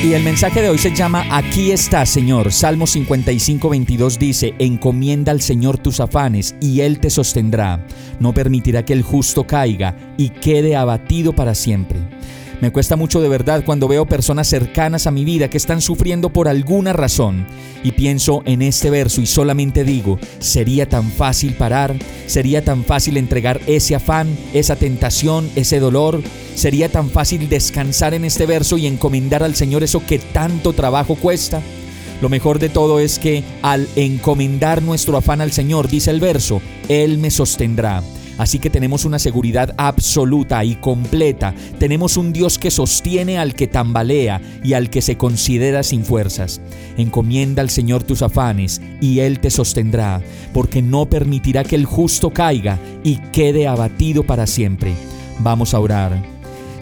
Y el mensaje de hoy se llama Aquí está, Señor. Salmo 55, 22 dice, Encomienda al Señor tus afanes y Él te sostendrá. No permitirá que el justo caiga y quede abatido para siempre. Me cuesta mucho de verdad cuando veo personas cercanas a mi vida que están sufriendo por alguna razón y pienso en este verso y solamente digo, sería tan fácil parar, sería tan fácil entregar ese afán, esa tentación, ese dolor, sería tan fácil descansar en este verso y encomendar al Señor eso que tanto trabajo cuesta. Lo mejor de todo es que al encomendar nuestro afán al Señor, dice el verso, Él me sostendrá. Así que tenemos una seguridad absoluta y completa. Tenemos un Dios que sostiene al que tambalea y al que se considera sin fuerzas. Encomienda al Señor tus afanes y Él te sostendrá, porque no permitirá que el justo caiga y quede abatido para siempre. Vamos a orar.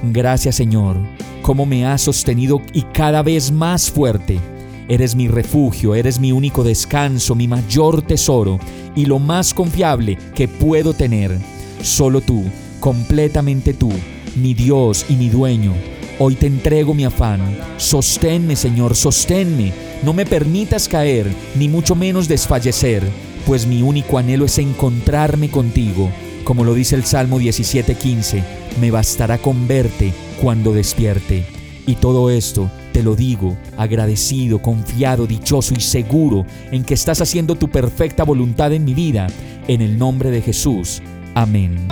Gracias Señor, como me has sostenido y cada vez más fuerte. Eres mi refugio, eres mi único descanso, mi mayor tesoro y lo más confiable que puedo tener. Solo tú, completamente tú, mi Dios y mi dueño. Hoy te entrego mi afán. Sosténme, Señor, sosténme. No me permitas caer, ni mucho menos desfallecer, pues mi único anhelo es encontrarme contigo. Como lo dice el Salmo 17:15, me bastará con verte cuando despierte. Y todo esto te lo digo, agradecido, confiado, dichoso y seguro en que estás haciendo tu perfecta voluntad en mi vida, en el nombre de Jesús. Amén.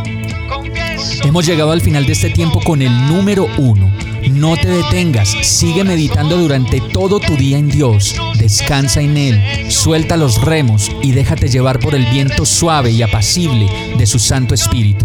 Hemos llegado al final de este tiempo con el número uno. No te detengas, sigue meditando durante todo tu día en Dios, descansa en Él, suelta los remos y déjate llevar por el viento suave y apacible de su Santo Espíritu.